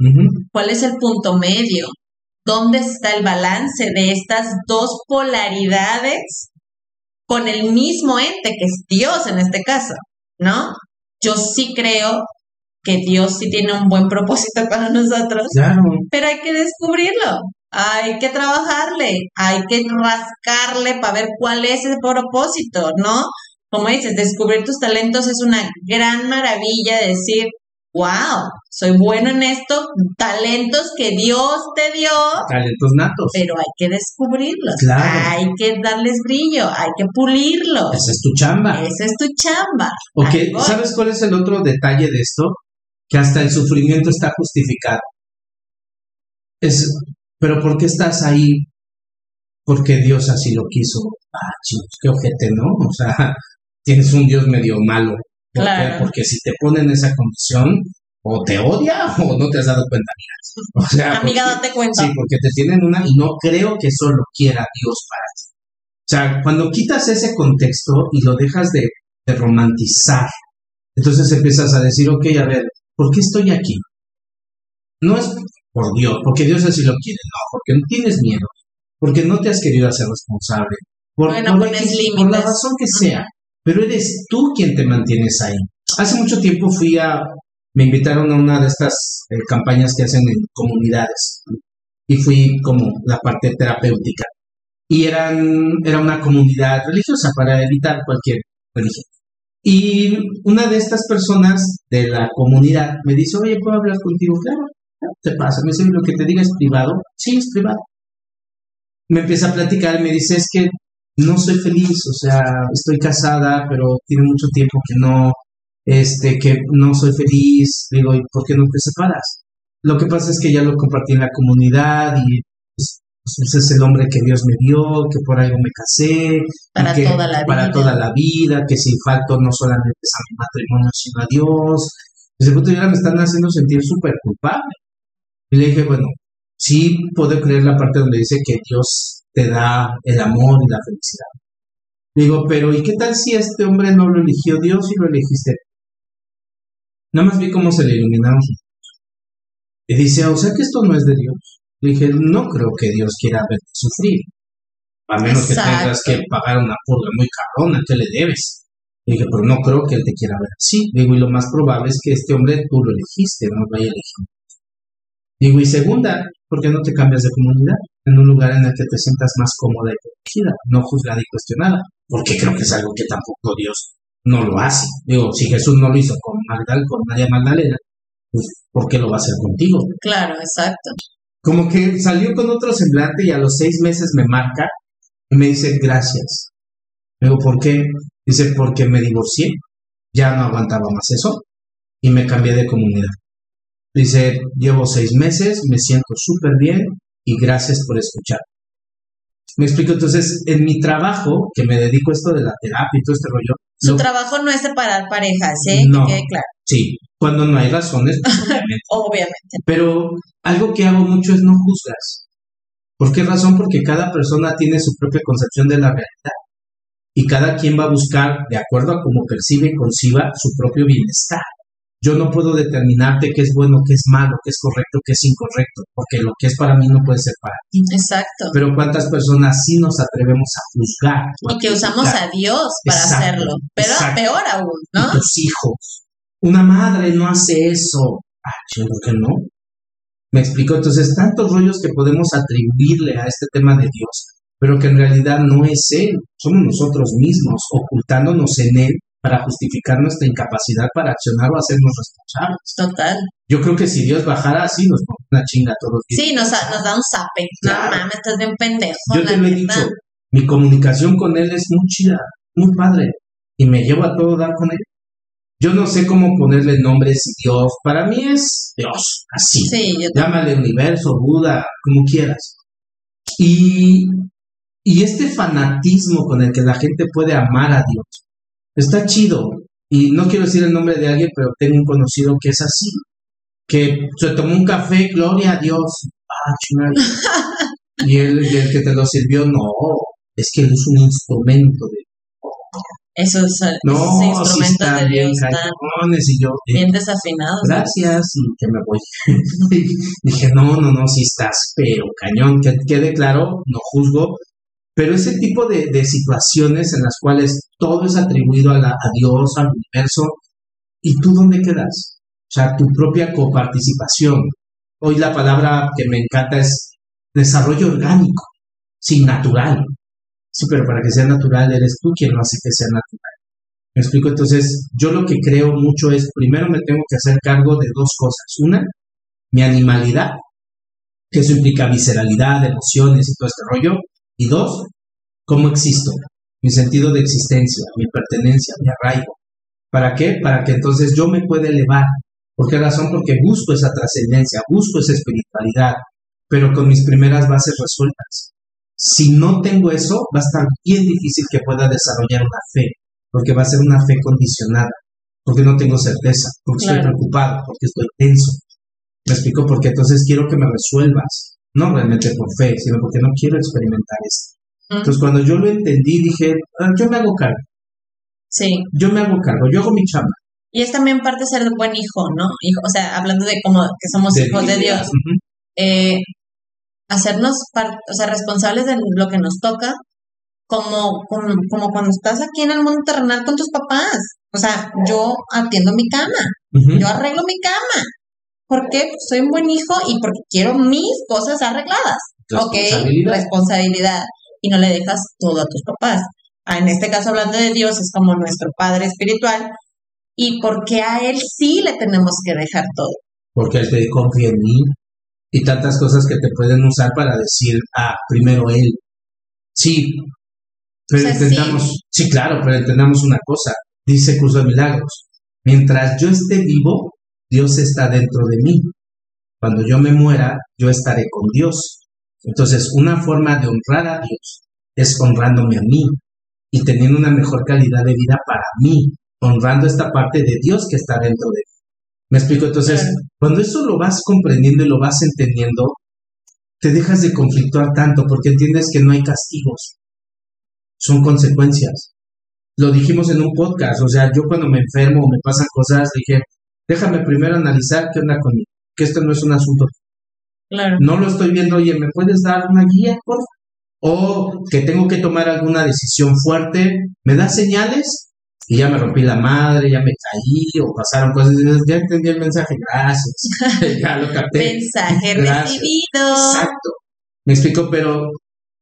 ¿Cuál es el punto medio? Dónde está el balance de estas dos polaridades con el mismo ente que es Dios en este caso, ¿no? Yo sí creo que Dios sí tiene un buen propósito para nosotros, pero hay que descubrirlo, hay que trabajarle, hay que rascarle para ver cuál es ese propósito, ¿no? Como dices, descubrir tus talentos es una gran maravilla de decir, wow, soy bueno en esto, talentos que Dios te dio. Talentos natos. Pero hay que descubrirlos. Claro. Hay que darles brillo, hay que pulirlos. Esa es tu chamba. Esa es tu chamba. Ok, ¿sabes cuál es el otro detalle de esto? Que hasta el sufrimiento está justificado. Es, pero ¿por qué estás ahí? Porque Dios así lo quiso. Ah, chicos, qué ojete, ¿no? O sea, tienes un Dios medio malo. Porque si te ponen esa condición, o te odia o no te has dado cuenta, O sea, amiga, date cuenta. Sí, porque te tienen una y no creo que eso lo quiera Dios para ti. O sea, cuando quitas ese contexto y lo dejas de, de romantizar, entonces empiezas a decir, ok, a ver, ¿por qué estoy aquí? No es por Dios, porque Dios así lo quiere, no, porque no tienes miedo, porque no te has querido hacer responsable, por, bueno, por, por la razón que sea, pero eres tú quien te mantienes ahí. Hace mucho tiempo fui a, me invitaron a una de estas eh, campañas que hacen en comunidades y fui como la parte terapéutica y eran, era una comunidad religiosa para evitar cualquier religión. Y una de estas personas de la comunidad me dice, oye, ¿puedo hablar contigo? Claro, te pasa. Me dice, lo que te diga es privado. Sí, es privado. Me empieza a platicar me dice, es que no soy feliz, o sea, estoy casada, pero tiene mucho tiempo que no, este, que no soy feliz. Digo, ¿y por qué no te separas? Lo que pasa es que ya lo compartí en la comunidad y pues, pues es el hombre que Dios me dio, que por algo me casé, para, toda, la para vida. toda la vida, que si falto no solamente es a mi matrimonio, sino a Dios. Desde punto de vista me están haciendo sentir súper culpable. Y le dije, bueno, sí puedo creer la parte donde dice que Dios te da el amor y la felicidad. Digo, pero ¿y qué tal si este hombre no lo eligió Dios y lo elegiste? Nada más vi cómo se le iluminaron sus ojos. Y dice, o sea que esto no es de Dios. Le dije, no creo que Dios quiera verte sufrir. A menos que tengas que pagar una purga muy cabrona, que le debes? Le dije, pero no creo que él te quiera ver así. Digo, y lo más probable es que este hombre tú lo elegiste, no lo haya elegido. Digo, y segunda, ¿por qué no te cambias de comunidad? En un lugar en el que te sientas más cómoda y protegida, no juzgada y cuestionada. Porque creo que es algo que tampoco Dios no lo hace. Digo, si Jesús no lo hizo con Magdalena, con María Magdalena, pues ¿por qué lo va a hacer contigo? Claro, exacto. Como que salió con otro semblante y a los seis meses me marca y me dice gracias. Digo, ¿por qué? Dice, porque me divorcié, ya no aguantaba más eso y me cambié de comunidad. Dice, llevo seis meses, me siento súper bien y gracias por escuchar. Me explico, entonces, en mi trabajo, que me dedico a esto de la terapia y todo este rollo. Su trabajo no es separar parejas, ¿eh? No, que quede claro. Sí, cuando no hay razones, pues, obviamente. obviamente. Pero algo que hago mucho es no juzgas. ¿Por qué razón? Porque cada persona tiene su propia concepción de la realidad. Y cada quien va a buscar, de acuerdo a cómo percibe y conciba, su propio bienestar. Yo no puedo determinarte qué es bueno, qué es malo, qué es correcto, qué es incorrecto, porque lo que es para mí no puede ser para ti. Exacto. Pero cuántas personas sí nos atrevemos a juzgar. Y que usamos a Dios para hacerlo. Pero peor aún, ¿no? Y tus hijos. Una madre no hace eso. Ah, yo que no. Me explico. Entonces, tantos rollos que podemos atribuirle a este tema de Dios, pero que en realidad no es Él. Somos nosotros mismos, ocultándonos en Él para justificar nuestra incapacidad para accionar o hacernos responsables. Total. Yo creo que si Dios bajara así, nos pone una chinga a todos. Sí, nos, nos da un zape. No mames, estás bien pendejo. Yo te lo he dicho, mi comunicación con Él es muy chida, muy padre, y me llevo a todo dar con Él. Yo no sé cómo ponerle nombres Dios. Para mí es Dios, así. Sí, yo Llámale universo, Buda, como quieras. Y, y este fanatismo con el que la gente puede amar a Dios está chido. Y no quiero decir el nombre de alguien, pero tengo un conocido que es así. Que se tomó un café, gloria a Dios. Ah, chingada. y el, el que te lo sirvió, no. Es que él es un instrumento de esos, no, esos instrumentos de Dios bien, están y yo, eh, bien desafinados. Gracias, y que me voy. Dije, no, no, no, si estás, pero cañón, que quede claro, no juzgo, pero ese tipo de, de situaciones en las cuales todo es atribuido a, la, a Dios, al universo, ¿y tú dónde quedas? O sea, tu propia coparticipación. Hoy la palabra que me encanta es desarrollo orgánico, sin natural. Sí, pero para que sea natural eres tú quien lo hace que sea natural. ¿Me explico? Entonces, yo lo que creo mucho es, primero me tengo que hacer cargo de dos cosas. Una, mi animalidad, que eso implica visceralidad, emociones y todo este rollo. Y dos, cómo existo, mi sentido de existencia, mi pertenencia, mi arraigo. ¿Para qué? Para que entonces yo me pueda elevar. ¿Por qué razón? Porque busco esa trascendencia, busco esa espiritualidad, pero con mis primeras bases resueltas. Si no tengo eso, va a estar bien difícil que pueda desarrollar una fe, porque va a ser una fe condicionada. porque no tengo certeza, porque estoy preocupado, porque estoy tenso. Me explico porque entonces quiero que me resuelvas, no realmente por fe, sino porque no quiero experimentar eso. Entonces cuando yo lo entendí dije, ah, yo me hago cargo. Sí. Yo me hago cargo, yo hago mi chamba. Y es también parte de ser buen hijo, ¿no? Hijo, o sea, hablando de cómo que somos hijos de Dios. eh, hacernos o sea, responsables de lo que nos toca, como, como, como, cuando estás aquí en el mundo terrenal con tus papás. O sea, yo atiendo mi cama, yo arreglo mi cama. ¿Por qué? Porque soy un buen hijo y porque quiero mis cosas arregladas. Responsabilidad. Ok, responsabilidad. Y no le dejas todo a tus papás. Ah, en este caso, hablando de Dios, es como nuestro Padre espiritual. ¿Y porque a Él sí le tenemos que dejar todo? Porque Él te confía en mí y tantas cosas que te pueden usar para decir, ah, primero Él. Sí, pero entendamos, sí. claro, pero entendamos una cosa, dice Curso de Milagros, mientras yo esté vivo, Dios está dentro de mí. Cuando yo me muera, yo estaré con Dios. Entonces, una forma de honrar a Dios es honrándome a mí y teniendo una mejor calidad de vida para mí, honrando esta parte de Dios que está dentro de mí. ¿Me explico? Entonces, cuando eso lo vas comprendiendo y lo vas entendiendo, te dejas de conflictuar tanto porque entiendes que no hay castigos, son consecuencias. Lo dijimos en un podcast, o sea, yo cuando me enfermo o me pasan cosas, dije, déjame primero analizar qué onda conmigo, que esto no es un asunto. Claro. No lo estoy viendo, oye, ¿me puedes dar una guía, por O que tengo que tomar alguna decisión fuerte, ¿me da señales? y ya me rompí la madre, ya me caí o pasaron cosas, ya entendí el mensaje, gracias, ya lo capté. Mensaje recibido. Exacto. Me explico, pero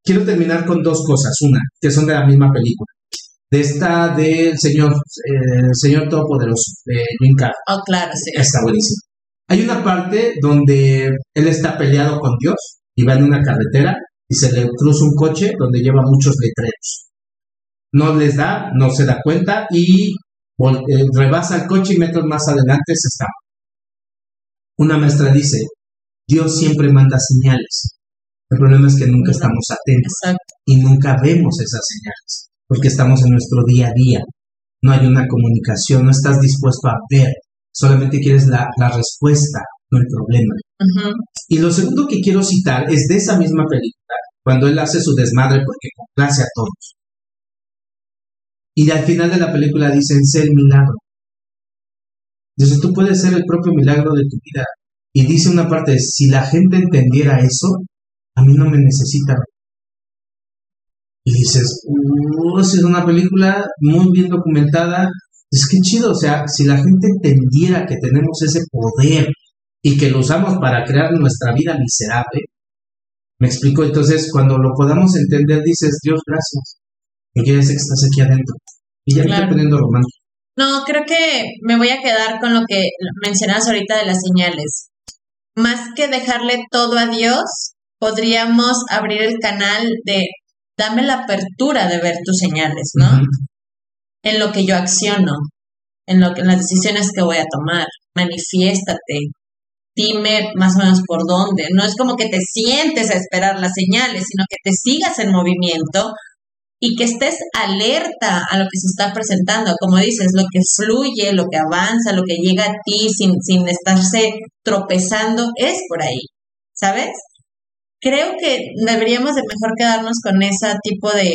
quiero terminar con dos cosas. Una, que son de la misma película. De esta del Señor, eh, Señor Todopoderoso, de Jim Oh, claro, sí. Está buenísimo. Hay una parte donde él está peleado con Dios y va en una carretera y se le cruza un coche donde lleva muchos letreros no les da, no se da cuenta y eh, rebasa el coche y metros más adelante se está. Una maestra dice, Dios siempre manda señales. El problema es que nunca estamos atentos y nunca vemos esas señales porque estamos en nuestro día a día. No hay una comunicación, no estás dispuesto a ver, solamente quieres la, respuesta, no el problema. Y lo segundo que quiero citar es de esa misma película, cuando él hace su desmadre porque complace a todos. Y al final de la película dicen, sé el milagro. Dice, tú puedes ser el propio milagro de tu vida. Y dice una parte, si la gente entendiera eso, a mí no me necesita. Y dices, uh, es una película muy bien documentada. Es que chido, o sea, si la gente entendiera que tenemos ese poder y que lo usamos para crear nuestra vida miserable, me explico, entonces cuando lo podamos entender, dices, Dios, gracias y que que estás aquí adentro. Y ya claro. poniendo romántico. No, creo que me voy a quedar con lo que mencionas ahorita de las señales. Más que dejarle todo a Dios, podríamos abrir el canal de dame la apertura de ver tus señales, ¿no? En lo que yo acciono, en lo que en las decisiones que voy a tomar. Manifiéstate. Dime más o menos por dónde. No es como que te sientes a esperar las señales, sino que te sigas en movimiento y que estés alerta a lo que se está presentando, como dices, lo que fluye, lo que avanza, lo que llega a ti sin, sin estarse tropezando, es por ahí, ¿sabes? Creo que deberíamos de mejor quedarnos con ese tipo de,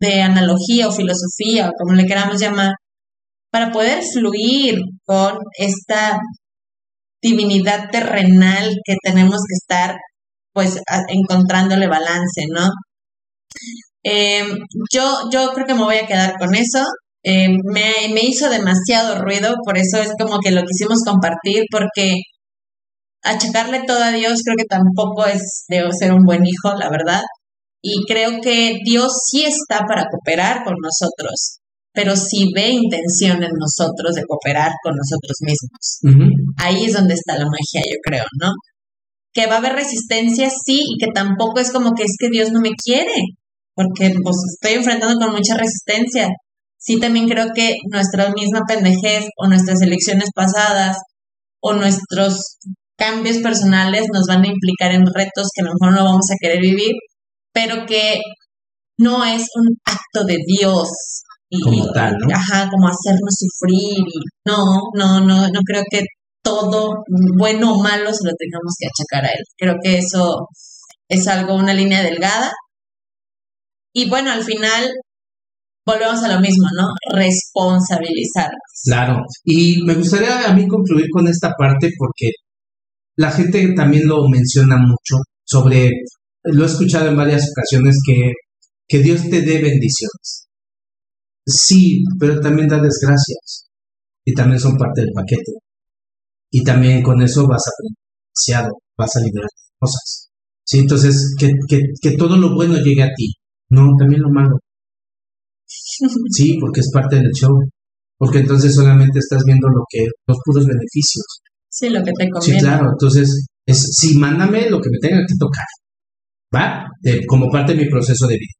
de analogía o filosofía, o como le queramos llamar, para poder fluir con esta divinidad terrenal que tenemos que estar pues encontrándole balance, ¿no? Eh, yo, yo creo que me voy a quedar con eso. Eh, me, me, hizo demasiado ruido, por eso es como que lo quisimos compartir, porque achacarle todo a Dios creo que tampoco es de ser un buen hijo, la verdad. Y creo que Dios sí está para cooperar con nosotros, pero sí ve intención en nosotros de cooperar con nosotros mismos. Ahí es donde está la magia, yo creo, ¿no? Que va a haber resistencia, sí, y que tampoco es como que es que Dios no me quiere porque pues estoy enfrentando con mucha resistencia. Sí, también creo que nuestra misma pendejez o nuestras elecciones pasadas o nuestros cambios personales nos van a implicar en retos que a lo mejor no vamos a querer vivir, pero que no es un acto de Dios como tal, ¿no? Ajá, como hacernos sufrir y no, no, no, no creo que todo, bueno o malo, se lo tengamos que achacar a él. Creo que eso es algo, una línea delgada. Y bueno, al final volvemos a lo mismo, ¿no? Responsabilizarnos. Claro, y me gustaría a mí concluir con esta parte porque la gente también lo menciona mucho sobre, lo he escuchado en varias ocasiones, que, que Dios te dé bendiciones. Sí, pero también da desgracias. Y también son parte del paquete. Y también con eso vas a aprender vas a liberar cosas. Sí, entonces, que, que, que todo lo bueno llegue a ti. No, también lo malo. Sí, porque es parte del show. Porque entonces solamente estás viendo lo que, los puros beneficios. Sí, lo que te conviene. Sí, claro. Entonces, es, sí, mándame lo que me tenga que tocar. ¿Va? como parte de mi proceso de vida.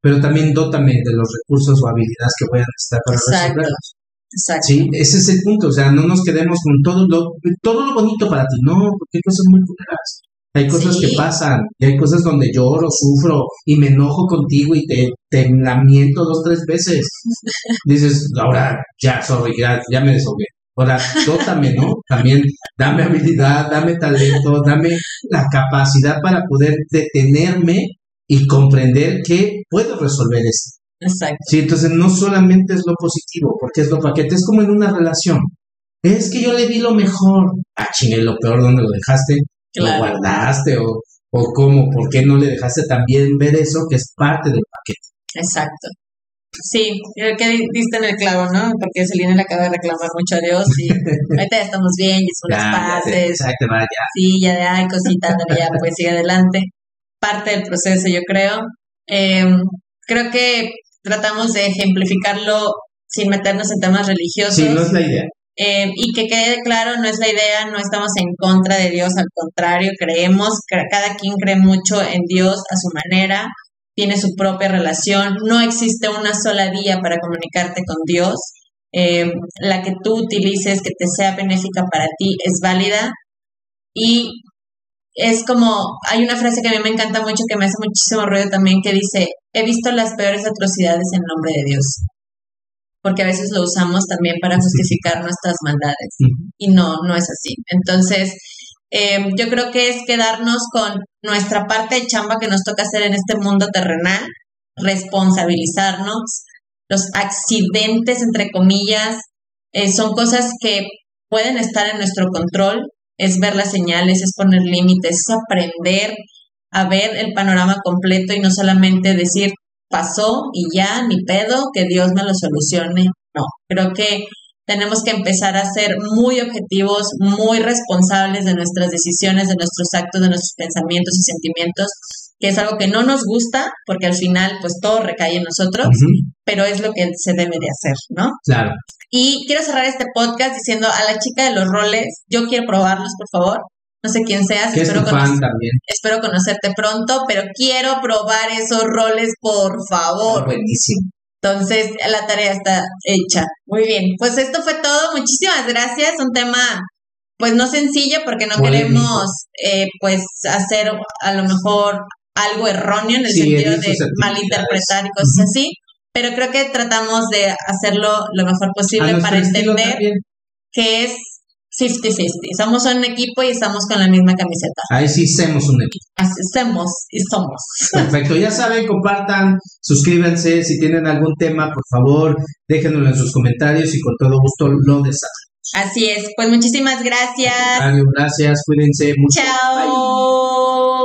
Pero también dótame de los recursos o habilidades que voy a necesitar para resolverlos. Exacto. Sí, ese es el punto. O sea, no nos quedemos con todo lo, todo lo bonito para ti. No, porque hay cosas muy culeras. Hay cosas que pasan, y hay cosas donde lloro, sufro y me enojo contigo y te, te lamento dos, tres veces. Dices, ahora ya, sorry, ya, ya me desahogué. Ahora, dótame, ¿no? También dame habilidad, dame talento, dame la capacidad para poder detenerme y comprender que puedo resolver esto. Exacto. Sí, entonces no solamente es lo positivo, porque es lo paquete, es como en una relación. Es que yo le di lo mejor. Ah, chingue, lo peor, ¿dónde lo dejaste? ¿Lo guardaste? O, ¿O cómo? ¿Por qué no le dejaste también ver eso que es parte del paquete? Exacto. Sí, creo que diste en el clavo, ¿no? Porque Selina le acaba de reclamar mucho a Dios y ahorita ya estamos bien, y son las paces. Exacto, vaya. Sí, ya de ay, cositas, ya pues sigue adelante. Parte del proceso, yo creo. Em, creo que tratamos de ejemplificarlo sin meternos en temas religiosos. Sí, no es la idea. Eh, y que quede claro, no es la idea, no estamos en contra de Dios, al contrario, creemos, cada quien cree mucho en Dios a su manera, tiene su propia relación, no existe una sola vía para comunicarte con Dios, eh, la que tú utilices, que te sea benéfica para ti, es válida y es como, hay una frase que a mí me encanta mucho, que me hace muchísimo ruido también, que dice, he visto las peores atrocidades en nombre de Dios porque a veces lo usamos también para justificar nuestras maldades y no, no es así. Entonces, em, yo creo que es quedarnos con nuestra parte de chamba que nos toca hacer en este mundo terrenal, responsabilizarnos. Los accidentes, entre comillas, eh, son cosas que pueden estar en nuestro control, es ver las señales, es poner límites, es aprender a ver el panorama completo y no solamente decir, pasó y ya, ni pedo, que Dios me lo solucione. No, creo que tenemos que empezar a ser muy objetivos, muy responsables de nuestras decisiones, de nuestros actos, de nuestros pensamientos y sentimientos, que es algo que no nos gusta, porque al final pues todo recae en nosotros, pero es lo que se debe de hacer, ¿no? Claro. Y quiero cerrar este podcast diciendo a la chica de los roles, yo quiero probarlos, por favor no sé quién seas, espero, espero conocerte pronto, pero quiero probar esos roles, por favor. Ah, buenísimo. Entonces, la tarea está hecha. Muy bien, pues esto fue todo. Muchísimas gracias. Un tema, pues no sencillo, porque no queremos, eh, pues, hacer a lo mejor algo erróneo en el sentido de malinterpretar y cosas así. Pero creo que tratamos de hacerlo lo mejor posible para entender que es 50-50. Somos un equipo y estamos con la misma camiseta. Ahí sí somos un equipo. Somos y somos. Perfecto. Ya saben, compartan, suscríbanse. Si tienen algún tema, por favor, déjenoslo en sus comentarios y con todo gusto lo desarrollamos. Así es. Pues muchísimas gracias. Gracias, cuídense mucho. Chao.